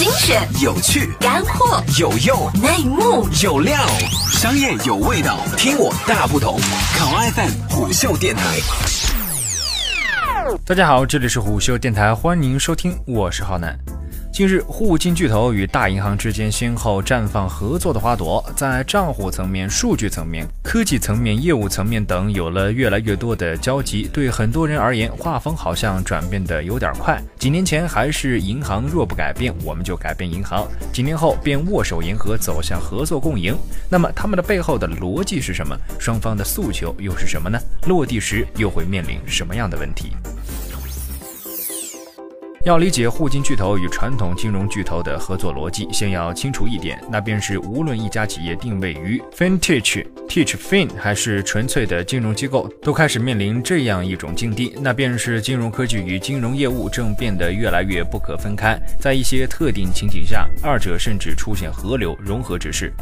精选、有趣、干货、有用、内幕、有料，商业有味道，听我大不同。考 FM 虎嗅电台。大家好，这里是虎嗅电台，欢迎收听，我是浩南。近日，互金巨头与大银行之间先后绽放合作的花朵，在账户层面、数据层面、科技层面、业务层面等有了越来越多的交集。对很多人而言，画风好像转变的有点快。几年前还是银行若不改变，我们就改变银行；几年后便握手言和，走向合作共赢。那么，他们的背后的逻辑是什么？双方的诉求又是什么呢？落地时又会面临什么样的问题？要理解互金巨头与传统金融巨头的合作逻辑，先要清楚一点，那便是无论一家企业定位于 FinTech、Teach Fin 还是纯粹的金融机构，都开始面临这样一种境地，那便是金融科技与金融业务正变得越来越不可分开，在一些特定情景下，二者甚至出现合流融合之势。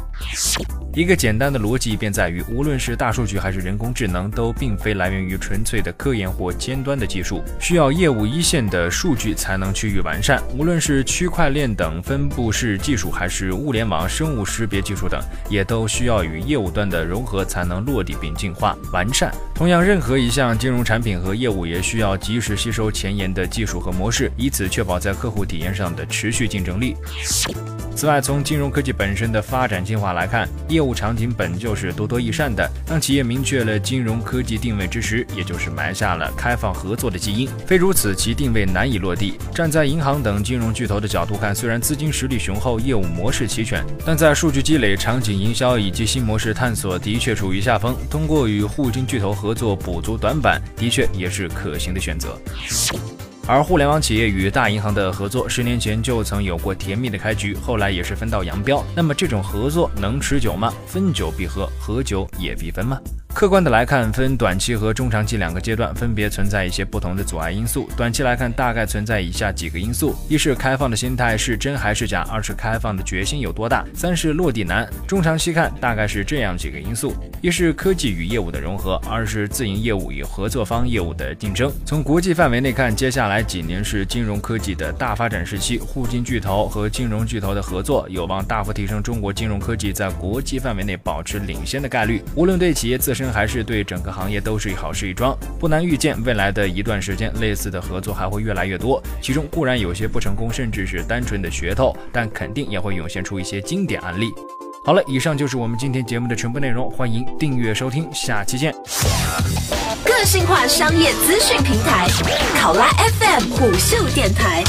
一个简单的逻辑便在于，无论是大数据还是人工智能，都并非来源于纯粹的科研或尖端的技术，需要业务一线的数据才才能趋于完善。无论是区块链等分布式技术，还是物联网、生物识别技术等，也都需要与业务端的融合才能落地并进化完善。同样，任何一项金融产品和业务也需要及时吸收前沿的技术和模式，以此确保在客户体验上的持续竞争力。此外，从金融科技本身的发展进化来看，业务场景本就是多多益善的。当企业明确了金融科技定位之时，也就是埋下了开放合作的基因。非如此，其定位难以落地。站在银行等金融巨头的角度看，虽然资金实力雄厚，业务模式齐全，但在数据积累、场景营销以及新模式探索的确处于下风。通过与互金巨头合作补足短板，的确也是可行的选择。而互联网企业与大银行的合作，十年前就曾有过甜蜜的开局，后来也是分道扬镳。那么这种合作能持久吗？分久必合，合久也必分吗？客观的来看，分短期和中长期两个阶段，分别存在一些不同的阻碍因素。短期来看，大概存在以下几个因素：一是开放的心态是真还是假；二是开放的决心有多大；三是落地难。中长期看，大概是这样几个因素：一是科技与业务的融合；二是自营业务与合作方业务的竞争。从国际范围内看，接下来几年是金融科技的大发展时期，互金巨头和金融巨头的合作有望大幅提升中国金融科技在国际范围内保持领先的概率。无论对企业自身，还是对整个行业都是好事一桩，不难预见，未来的一段时间，类似的合作还会越来越多。其中固然有些不成功，甚至是单纯的噱头，但肯定也会涌现出一些经典案例。好了，以上就是我们今天节目的全部内容，欢迎订阅收听，下期见。个性化商业资讯平台，考拉 FM 虎嗅电台。